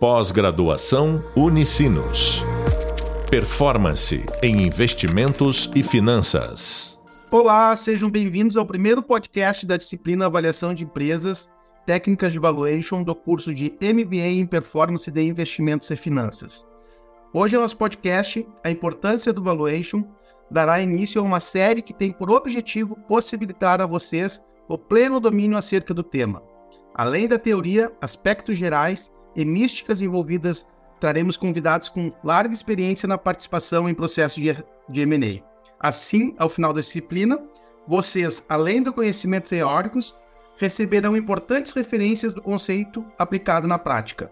Pós-graduação Unicinos. Performance em investimentos e finanças. Olá, sejam bem-vindos ao primeiro podcast da disciplina Avaliação de Empresas, Técnicas de Valuation do curso de MBA em Performance de Investimentos e Finanças. Hoje, no nosso podcast, a importância do valuation dará início a uma série que tem por objetivo possibilitar a vocês o pleno domínio acerca do tema. Além da teoria, aspectos gerais e místicas envolvidas, traremos convidados com larga experiência na participação em processo de, de M&A. Assim, ao final da disciplina, vocês, além do conhecimento teóricos, receberão importantes referências do conceito aplicado na prática.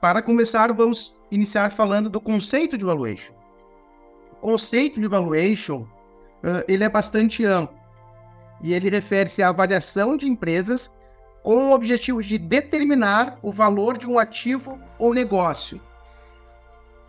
Para começar, vamos iniciar falando do conceito de valuation. O conceito de valuation uh, ele é bastante amplo e ele refere-se à avaliação de empresas com o objetivo de determinar o valor de um ativo ou negócio.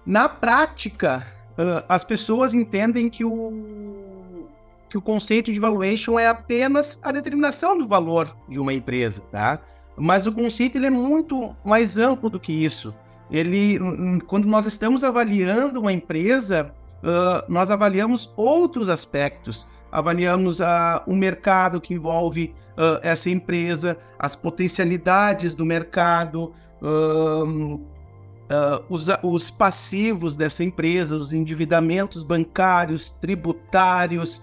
Na prática, uh, as pessoas entendem que o, que o conceito de valuation é apenas a determinação do valor de uma empresa, tá? Mas o conceito ele é muito mais amplo do que isso. Ele, quando nós estamos avaliando uma empresa, uh, nós avaliamos outros aspectos avaliamos uh, o mercado que envolve uh, essa empresa, as potencialidades do mercado, uh, os, os, passivos dessa empresa, os endividamentos bancários, tributários,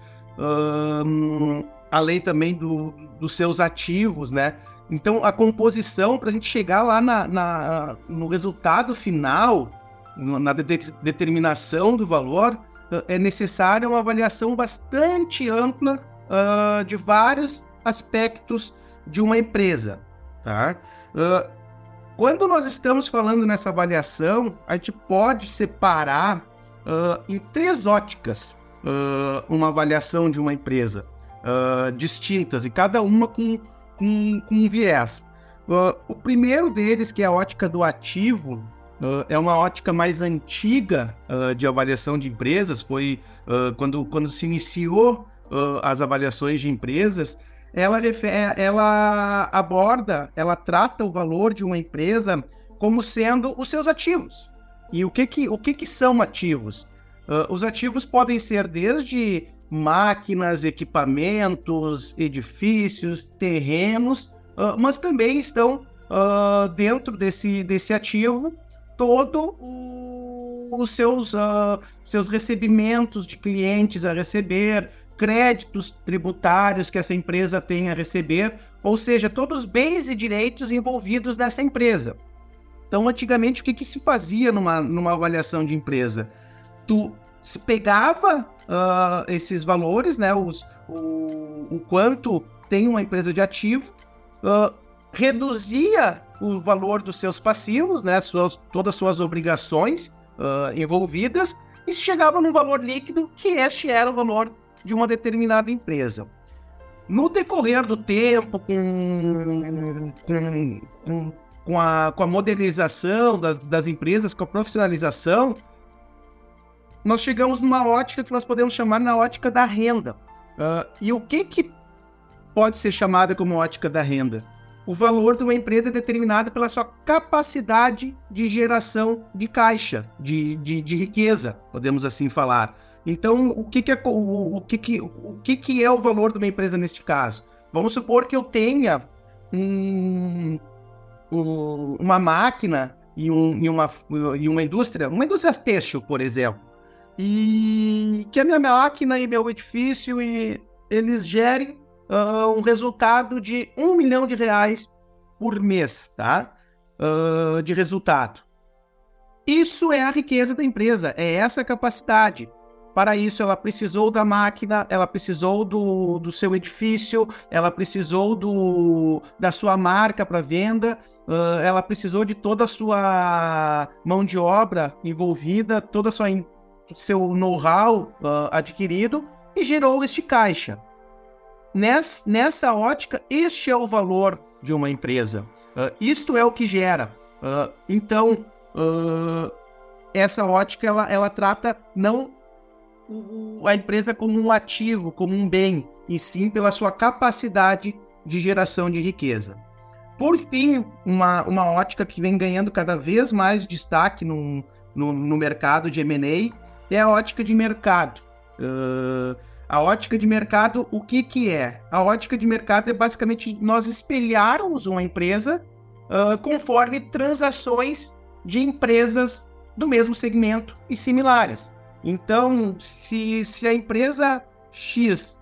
além também do, dos seus ativos, né? Então, a composição, para a gente chegar lá na, na, no resultado final, na de determinação do valor, é necessária uma avaliação bastante ampla uh, de vários aspectos de uma empresa. Tá? Uh, quando nós estamos falando nessa avaliação, a gente pode separar uh, em três óticas uma avaliação de uma empresa distintas e cada uma com, com, com um viés. o primeiro deles, que é a ótica do ativo, Uh, é uma ótica mais antiga uh, de avaliação de empresas. Foi uh, quando, quando se iniciou as avaliações de empresas. Ela, ela aborda, ela trata o valor de uma empresa como sendo os seus ativos. E o que, que, o que, que são ativos? os ativos podem ser desde máquinas, equipamentos, edifícios, terrenos, mas também estão dentro desse, desse ativo todo os seus, uh, seus recebimentos de clientes a receber, créditos tributários que essa empresa tem a receber, ou seja, todos os bens e direitos envolvidos nessa empresa. Então, antigamente, o que, que se fazia numa, numa avaliação de empresa? Tu se pegava uh, esses valores, né, os, o, o, quanto tem uma empresa de ativo, uh, reduzia o valor dos seus passivos, né, suas, todas as suas obrigações uh, envolvidas, e se chegava num valor líquido, que este era o valor de uma determinada empresa. No decorrer do tempo, com, com, com, a, com a modernização das, das empresas, com a profissionalização, nós chegamos numa ótica que nós podemos chamar na ótica da renda. Uh, e o que, que pode ser chamada como ótica da renda? O valor de uma empresa é determinado pela sua capacidade de geração de caixa, de, de, de riqueza, podemos assim falar. Então, o que, que, é, o, o, que, que, o que, que é o valor de uma empresa neste caso? Vamos supor que eu tenha um, um, uma máquina e, um, e, uma, e uma indústria, uma indústria têxtil, por exemplo, e que a minha máquina e meu edifício e eles gerem uh, um resultado de um milhão de reais por mês, tá? Uh, de resultado. Isso é a riqueza da empresa, é essa capacidade. Para isso, ela precisou da máquina, ela precisou do, do seu edifício, ela precisou do, da sua marca para venda, uh, ela precisou de toda a sua mão de obra envolvida, a sua seu know-how uh, adquirido e gerou este caixa. Nessa, nessa ótica, este é o valor de uma empresa. Uh, isto é o que gera. Uh, então, uh, essa ótica ela, ela trata não a empresa como um ativo, como um bem, e sim pela sua capacidade de geração de riqueza. Por fim, uma, uma ótica que vem ganhando cada vez mais destaque no, no, no mercado de M&A é a ótica de mercado. Uh, a ótica de mercado, o que, que é? A ótica de mercado é basicamente nós espelharmos uma empresa uh, conforme transações de empresas do mesmo segmento e similares. Então, se, se a empresa X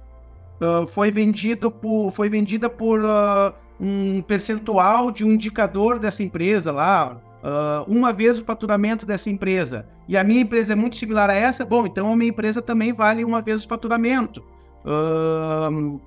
uh, foi, vendido por, foi vendida por uh, um percentual de um indicador dessa empresa lá, uh, uma vez o faturamento dessa empresa, e a minha empresa é muito similar a essa, bom, então a minha empresa também vale uma vez o faturamento. Uh,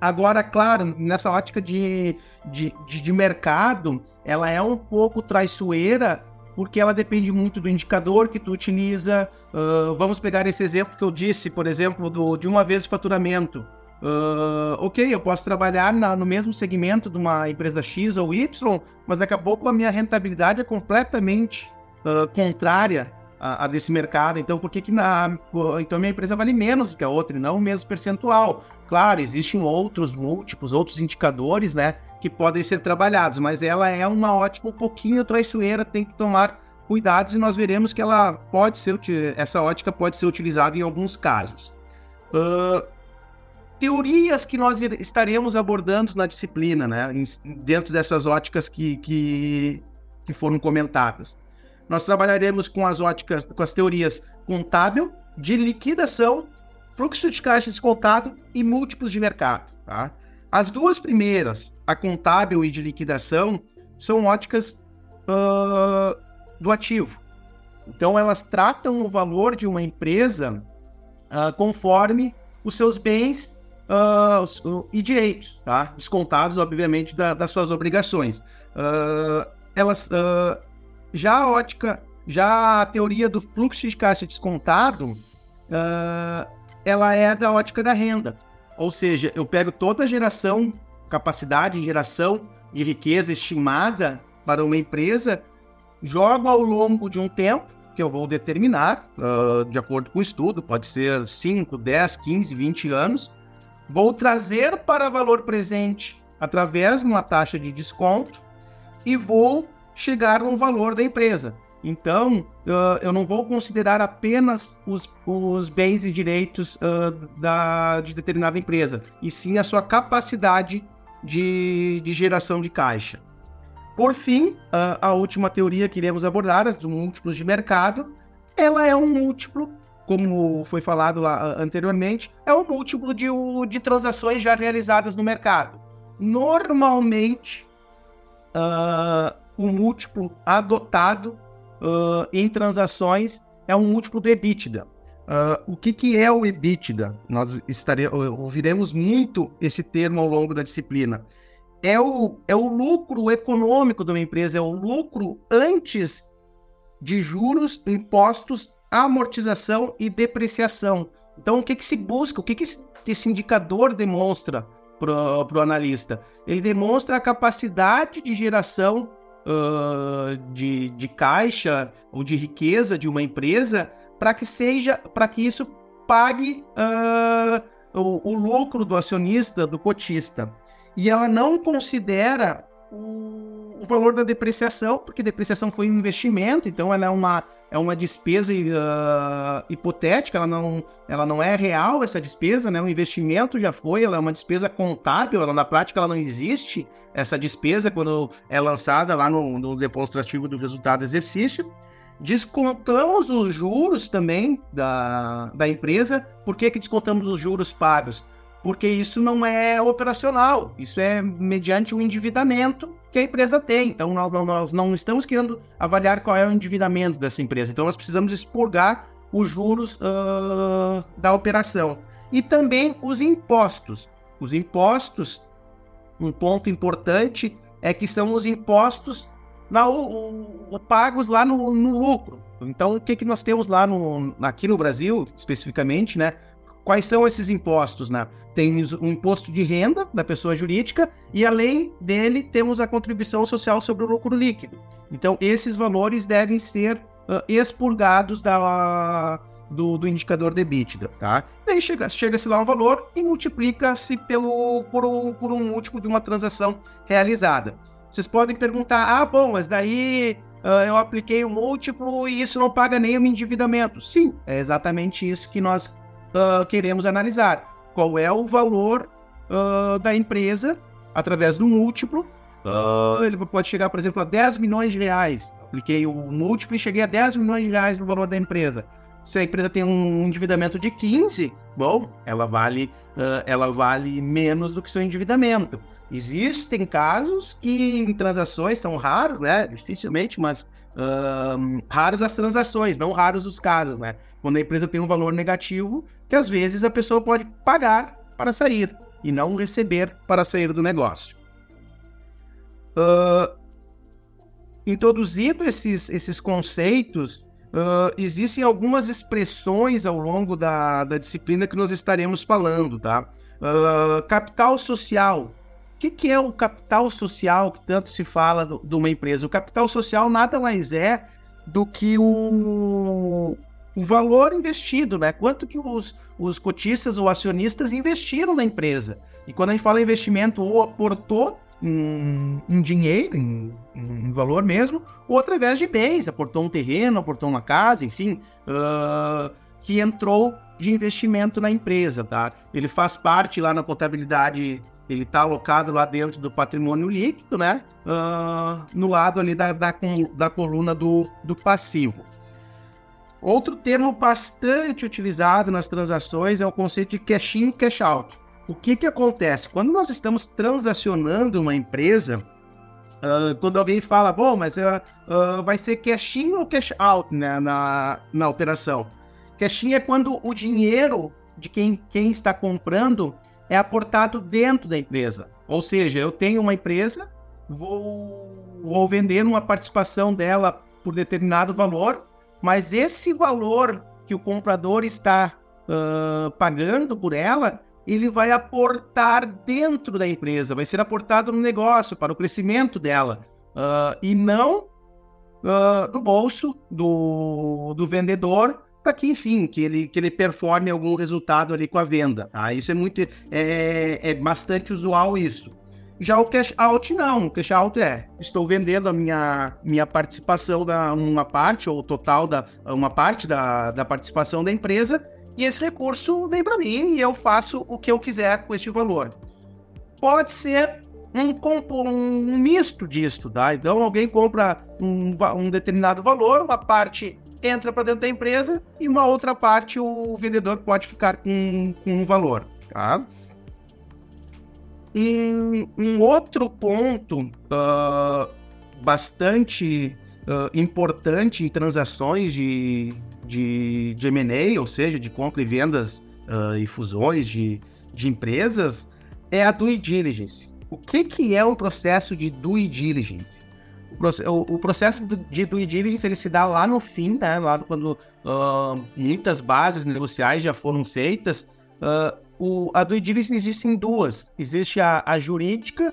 agora, claro, nessa ótica de, de, de, de mercado, ela é um pouco traiçoeira, porque ela depende muito do indicador que tu utiliza. Uh, vamos pegar esse exemplo que eu disse, por exemplo, do, de uma vez o faturamento. Uh, ok, eu posso trabalhar na, no mesmo segmento de uma empresa X ou Y, mas daqui a pouco a minha rentabilidade é completamente uh, contrária a, a, desse mercado. Então, por que, que na, então minha empresa vale menos do que a outra e não o mesmo percentual? Claro, existem outros múltiplos, outros indicadores, né, que podem ser trabalhados, mas ela é uma ótica um pouquinho traiçoeira, tem que tomar cuidados e nós veremos que ela pode ser, essa ótica pode ser utilizada em alguns casos. Uh, teorias que nós estaremos abordando na disciplina, né? Dentro dessas óticas que, que, que foram comentadas. Nós trabalharemos com as óticas, com as teorias contábil, de liquidação, fluxo de caixa descontado e múltiplos de mercado. Tá? As duas primeiras, a contábil e de liquidação, são óticas uh, do ativo. Então, elas tratam o valor de uma empresa uh, conforme os seus bens uh, e direitos, tá? Descontados, obviamente, da, das suas obrigações. Uh, elas, uh, já a ótica, já a teoria do fluxo de caixa descontado, ela é da ótica da renda. Ou seja, eu pego toda a geração, capacidade de geração de riqueza estimada para uma empresa, jogo ao longo de um tempo, que eu vou determinar, uh, de acordo com o estudo, pode ser 5, 10, 15, 20 anos, Vou trazer para valor presente através de uma taxa de desconto e vou chegar no valor da empresa. Então, uh, eu não vou considerar apenas os, os bens e direitos uh, da, de determinada empresa, e sim a sua capacidade de, de geração de caixa. Por fim, uh, a última teoria que iremos abordar, as múltiplos de mercado, ela é um múltiplo como foi falado lá anteriormente, é o múltiplo de, de transações já realizadas no mercado. Normalmente, uh, o múltiplo adotado uh, em transações é um múltiplo do EBITDA. Uh, o que, que é o EBITDA? Nós estare... ouviremos muito esse termo ao longo da disciplina. É o, é o lucro econômico de uma empresa, é o lucro antes de juros, impostos amortização e depreciação. Então, o que, que se busca? O que, que esse indicador demonstra para o analista? Ele demonstra a capacidade de geração uh, de, de caixa ou de riqueza de uma empresa para que seja, para que isso pague uh, o, o lucro do acionista, do cotista. E ela não considera o valor da depreciação, porque depreciação foi um investimento, então ela é uma, é uma despesa uh, hipotética, ela não, ela não é real essa despesa, né? O investimento já foi, ela é uma despesa contábil, ela, na prática ela não existe, essa despesa quando é lançada lá no, no demonstrativo do resultado do exercício. Descontamos os juros também da, da empresa. Por que, que descontamos os juros pagos? Porque isso não é operacional, isso é mediante um endividamento que a empresa tem. Então, nós, nós não estamos querendo avaliar qual é o endividamento dessa empresa. Então, nós precisamos expurgar os juros uh, da operação. E também os impostos. Os impostos, um ponto importante é que são os impostos na, o, o, pagos lá no, no, lucro. Então, o que, que nós temos lá no, aqui no Brasil, especificamente, né? Quais são esses impostos? Né? Tem o imposto de renda da pessoa jurídica e, além dele, temos a contribuição social sobre o lucro líquido. Então, esses valores devem ser uh, expurgados da, do, do indicador de EBITDA, tá? Daí chega-se chega lá um valor e multiplica-se pelo, por, um, por um múltiplo de uma transação realizada. Vocês podem perguntar, ah, bom, mas daí uh, eu apliquei o múltiplo e isso não paga nem o endividamento. Sim, é exatamente isso que nós uh, queremos analisar. Qual é o valor uh, da empresa através do múltiplo? ele pode chegar, por exemplo, a 10 milhões de reais. Apliquei o múltiplo e cheguei a 10 milhões de reais no valor da empresa. Se a empresa tem um endividamento de 15, bom, ela vale, uh, ela vale menos do que seu endividamento. Existem casos que em transações são raros, né? Dificilmente, mas uh, raras as transações, não raros os casos, né? Quando a empresa tem um valor negativo, que às vezes a pessoa pode pagar para sair e não receber para sair do negócio. Uh, esses, esses conceitos, Uh, existem algumas expressões ao longo da, da disciplina que nós estaremos falando, tá? Uh, capital social. Que, que, é o capital social que tanto se fala do, de uma empresa? O capital social nada mais é do que o, o valor investido, né? Quanto que os, os cotistas ou acionistas investiram na empresa. E quando a gente fala investimento, ou aportou em, em dinheiro, em, em, valor mesmo, ou através de bens, aportou um terreno, aportou uma casa, enfim, uh, que entrou de investimento na empresa, tá? Ele faz parte lá na contabilidade, ele está alocado lá dentro do patrimônio líquido, né? Uh, no lado ali da, da, da coluna do, do passivo. Outro termo bastante utilizado nas transações é o conceito de cash in, cash out. O que, que acontece? Quando nós estamos transacionando uma empresa, uh, quando alguém fala, bom, mas uh, vai ser cash in ou cash out né, na, na operação? Cash in é quando o dinheiro de quem, quem está comprando é aportado dentro da empresa. Ou seja, eu tenho uma empresa, vou, vou vender uma participação dela por determinado valor, mas esse valor que o comprador está uh, pagando por ela ele vai aportar dentro da empresa, vai ser aportado no negócio, para o crescimento dela, uh, e não uh, no bolso do, do vendedor, para que, enfim, que ele, que ele performe algum resultado ali com a venda. Tá? Isso é muito, é, é bastante usual isso. Já o cash out não, o cash out é, estou vendendo a minha, minha participação da uma parte ou total da uma parte da, da participação da empresa e esse recurso vem para mim e eu faço o que eu quiser com este valor. Pode ser um, um misto disso, tá? Então alguém compra um, um determinado valor, uma parte entra para dentro da empresa e uma outra parte o vendedor pode ficar com, com um valor, tá? Um, um outro ponto uh, bastante uh, importante em transações de, de, de M&A, ou seja, de compra e vendas uh, e fusões de, de empresas, é a due diligence. O que, que é o processo de due diligence? O, processo de due diligence ele se dá lá no fim, né? Lá quando uh, muitas bases negociais já foram feitas. Uh, o, a due diligence existe em duas. Existe a, a jurídica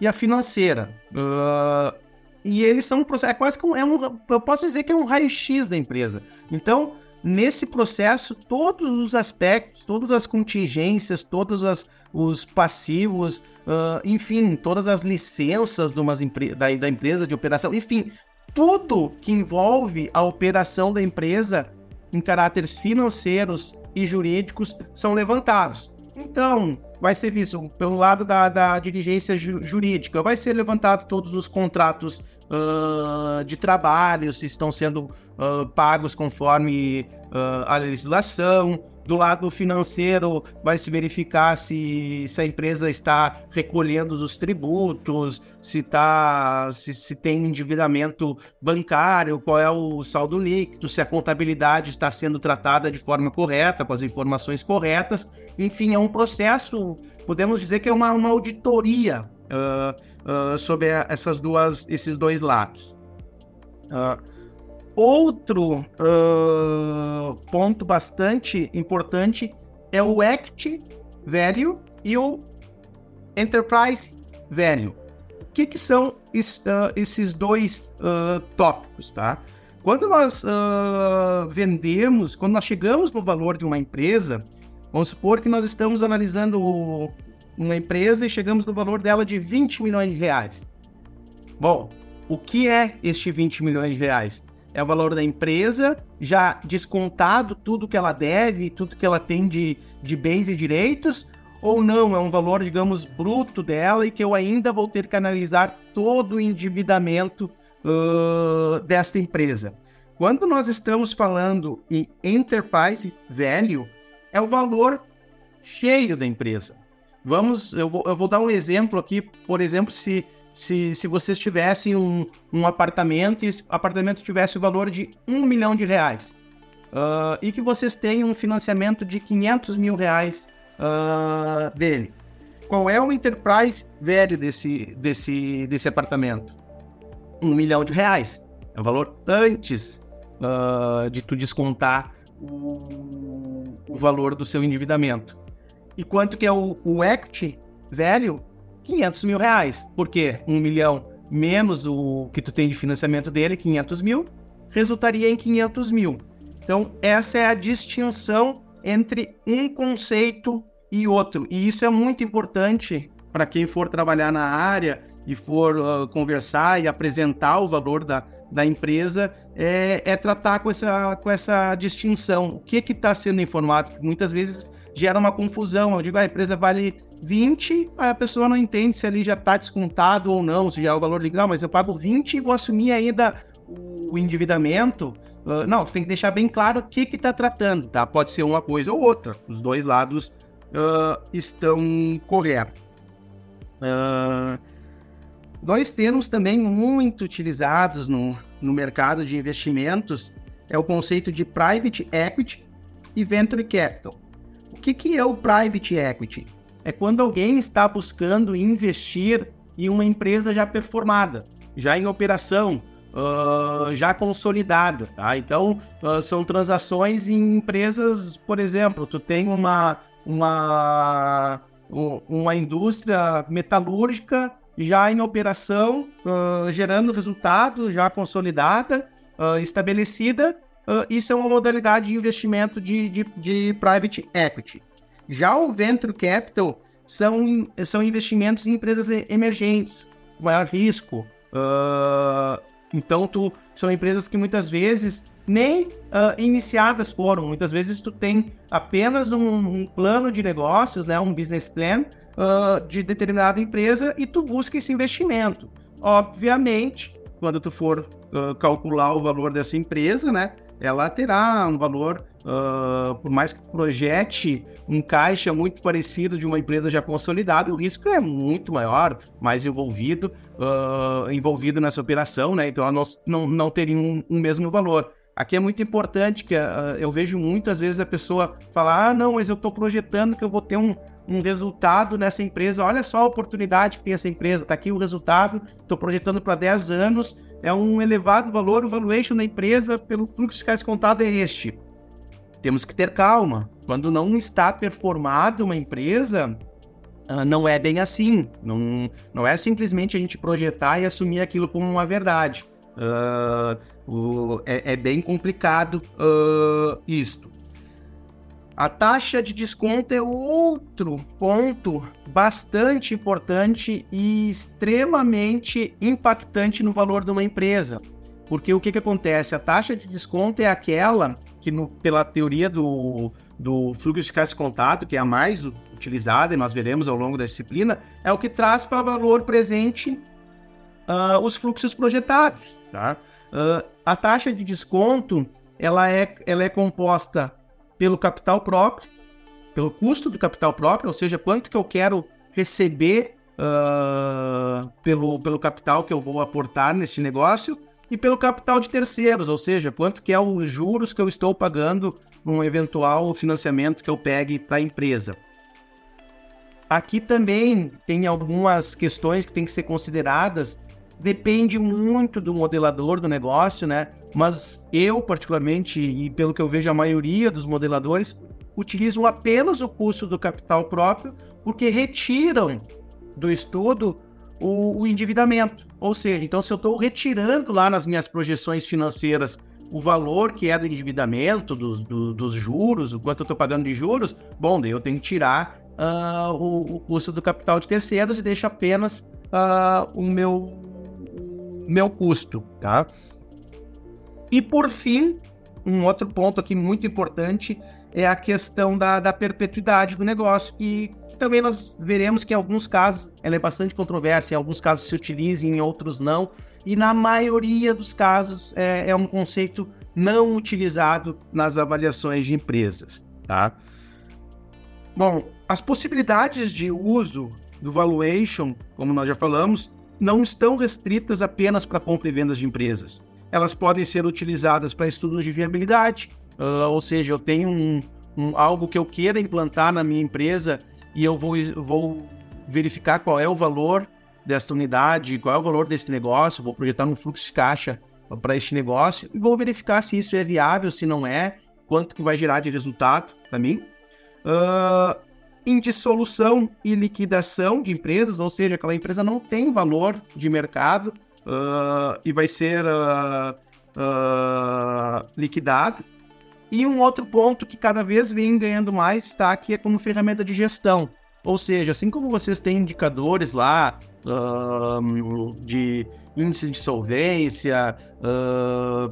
e a financeira. Uh, e eles são um processo, é quase como, é um, eu posso dizer que é um raio-x da empresa. Então, nesse processo, todos os aspectos, todas as contingências, todos as, os passivos, uh, enfim, todas as licenças de umas da, da empresa de operação, enfim, tudo que envolve a operação da empresa em caráteres financeiros e jurídicos são levantados. Então, vai ser visto pelo lado da, da diligência ju jurídica, vai ser levantado todos os contratos uh, de trabalho, se estão sendo uh, pagos conforme uh, a legislação. Do lado financeiro, vai se verificar se, se a empresa está recolhendo os tributos, se, tá, se, se tem endividamento bancário, qual é o saldo líquido, se a contabilidade está sendo tratada de forma correta, com as informações corretas. Enfim, é um processo, podemos dizer que é uma, uma auditoria uh, uh, sobre essas duas, esses dois lados. Uh, outro ponto bastante importante é o Act Value e o Enterprise Value. O que, que são es, esses dois tópicos, tá? Quando nós vendemos, quando nós chegamos no valor de uma empresa, vamos supor que nós estamos analisando uma empresa e chegamos no valor dela de 20 milhões de reais. Bom, o que é este 20 milhões de reais? É o valor da empresa, já descontado tudo que ela deve, tudo que ela tem de, de bens e direitos, ou não, é um valor, digamos, bruto dela e que eu ainda vou ter que analisar todo o endividamento uh, desta empresa. Quando nós estamos falando em enterprise value, é o valor cheio da empresa. Vamos, eu vou, eu vou dar um exemplo aqui, por exemplo, se se, se vocês tivessem um, um apartamento e esse apartamento tivesse o valor de um milhão de reais uh, e que vocês tenham um financiamento de 500 mil reais uh, dele. Qual é o enterprise velho desse, desse, desse apartamento? Um milhão de reais. É o valor antes uh, de tu descontar o, o valor do seu endividamento. E quanto que é o, o equity velho? 500 mil reais. Por quê? Um milhão menos o que tu tem de financiamento dele, 500 mil, resultaria em 500 mil. Então, essa é a distinção entre um conceito e outro. E isso é muito importante para quem for trabalhar na área e for uh, conversar e apresentar o valor da, da empresa, é, é, tratar com essa, com essa distinção. O que está sendo informado? Muitas vezes gera uma confusão. Eu digo, ah, a empresa vale 20, aí a pessoa não entende se ali já está descontado ou não, se já é o valor legal, mas eu pago 20 e vou assumir ainda o endividamento. Uh, não, tu tem que deixar bem claro o que está tratando, tá? Pode ser uma coisa ou outra. Os dois lados uh, estão corretos. Uh, dois termos também muito utilizados no, no mercado de investimentos é o conceito de private equity e venture capital. O que, que é o private equity? é quando alguém está buscando investir em uma empresa já performada, já em operação, uh, já consolidada. Tá? Então, uh, são transações em empresas, por exemplo, tu tem uma, uma, uma indústria metalúrgica já em operação, uh, gerando resultado, já consolidada, estabelecida. Isso é uma modalidade de investimento de, de, de private equity. Já o Venture Capital são, são investimentos em empresas emergentes, maior risco. Uh, então, tu, são empresas que muitas vezes nem uh, iniciadas foram. Muitas vezes tu tem apenas um, um plano de negócios, né, um business plan uh, de determinada empresa e tu busca esse investimento. Obviamente, quando tu for calcular o valor dessa empresa, né, ela terá um valor, uh, por mais que projete um caixa muito parecido de uma empresa já consolidada, o risco é muito maior, mais envolvido, uh, envolvido nessa operação, né? Então ela não, não, não teria um, um mesmo valor. Aqui é muito importante que uh, eu vejo muitas vezes a pessoa falar: ah, não, mas eu estou projetando que eu vou ter um, um resultado nessa empresa. Olha só a oportunidade que tem essa empresa, está aqui o resultado, estou projetando para 10 anos é um elevado valor, o valuation da empresa pelo fluxo de caixa contado é este. Temos que ter calma. Quando não está performada uma empresa, uh, não é bem assim. Não, não é simplesmente a gente projetar e assumir aquilo como uma verdade. Uh, uh, é, é, bem complicado isto. A taxa de desconto é outro ponto bastante importante e extremamente impactante no valor de uma empresa. Porque o que, que acontece? A taxa de desconto é aquela que, no, pela teoria do, do fluxo de caixa contado, que é a mais utilizada, e nós veremos ao longo da disciplina, é o que traz para valor presente uh, os fluxos projetados. Tá? Uh, a taxa de desconto ela é, ela é composta pelo capital próprio, pelo custo do capital próprio, ou seja, quanto que eu quero receber uh, pelo, pelo capital que eu vou aportar neste negócio, e pelo capital de terceiros, ou seja, quanto que é os juros que eu estou pagando um eventual financiamento que eu pegue para a empresa. Aqui também tem algumas questões que têm que ser consideradas depende muito do modelador do negócio, né? Mas eu, particularmente, e pelo que eu vejo a maioria dos modeladores, utilizam apenas o custo do capital próprio porque retiram do estudo o, o endividamento. Ou seja, então se eu estou retirando lá nas minhas projeções financeiras o valor que é do endividamento, dos, do, dos juros, o quanto eu estou pagando de juros, bom, daí eu tenho que tirar uh, o, o, custo do capital de terceiros e deixo apenas uh, o meu, meu custo, tá? E por fim, um outro ponto aqui muito importante é a questão da, da perpetuidade do negócio, que, que, também nós veremos que em alguns casos ela é bastante controversa, em alguns casos se utiliza, em outros não, e na maioria dos casos é, é um conceito não utilizado nas avaliações de empresas, tá? Bom, as possibilidades de uso do valuation, como nós já falamos, não estão restritas apenas para compra e vendas de empresas. Elas podem ser utilizadas para estudos de viabilidade, uh, ou seja, eu tenho um, um, algo que eu queira implantar na minha empresa e eu vou, vou verificar qual é o valor desta unidade, qual é o valor desse negócio, vou projetar um fluxo de caixa para este negócio e vou verificar se isso é viável, se não é, quanto que vai gerar de resultado para mim. Uh, em dissolução e liquidação de empresas, ou seja, aquela empresa não tem valor de mercado uh, e vai ser uh, uh, liquidada. E um outro ponto que cada vez vem ganhando mais destaque é como ferramenta de gestão. Ou seja, assim como vocês têm indicadores lá de índice de solvência,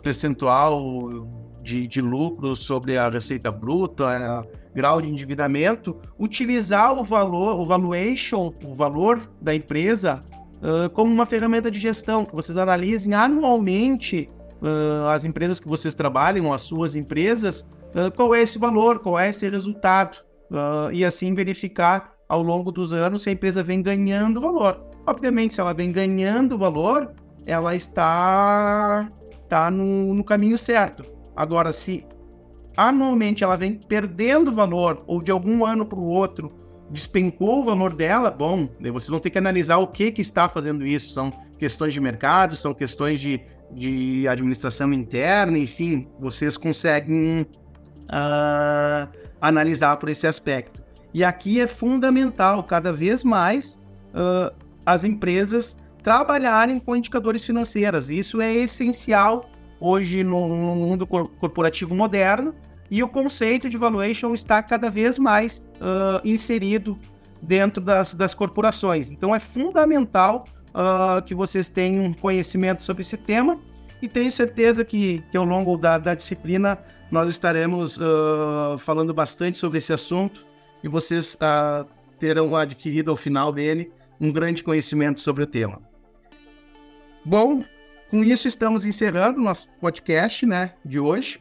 percentual de, de lucro sobre a receita bruta, grau de endividamento, utilizar o valor, o valuation, o valor da empresa uh, como uma ferramenta de gestão, que vocês analisem anualmente uh, as empresas que vocês trabalham, as suas empresas, uh, qual é esse valor, qual é esse resultado, e assim verificar ao longo dos anos se a empresa vem ganhando valor. Obviamente, se ela vem ganhando valor, ela está, está no, no caminho certo. Agora, se anualmente ela vem perdendo valor ou de algum ano para o outro despencou o valor dela, bom, vocês vão ter que analisar o que, que está fazendo isso. São questões de mercado, são questões de, de administração interna, enfim, vocês conseguem uh, analisar por esse aspecto. E aqui é fundamental, cada vez mais, uh, as empresas trabalharem com indicadores financeiros. Isso é essencial hoje no, no mundo corporativo moderno, e o conceito de valuation está cada vez mais uh, inserido dentro das, das corporações. Então é fundamental uh, que vocês tenham conhecimento sobre esse tema e tenho certeza que, que ao longo da, da disciplina nós estaremos uh, falando bastante sobre esse assunto e vocês terão adquirido ao final dele um grande conhecimento sobre o tema. Bom, com isso estamos encerrando nosso podcast né, de hoje.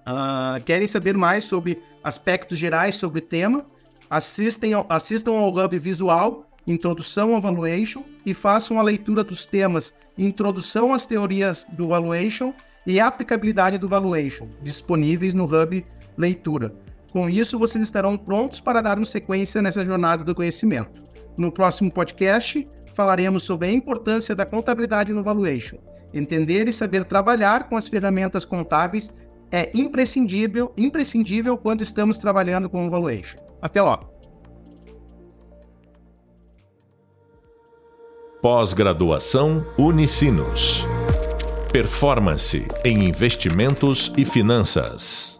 Uh, querem saber mais sobre aspectos gerais sobre o tema? Assistem ao, assistam ao Hub Visual, Introdução ao Valuation, e façam a leitura dos temas Introdução às Teorias do Valuation e Aplicabilidade do Valuation, disponíveis no Hub Leitura. Com isso, vocês estarão prontos para dar uma sequência nessa jornada do conhecimento. No próximo podcast, falaremos sobre a importância da contabilidade no valuation. Entender e saber trabalhar com as ferramentas contábeis é imprescindível, imprescindível quando estamos trabalhando com o valuation. Até logo. Pós-graduação Unicinos. Performance em investimentos e finanças.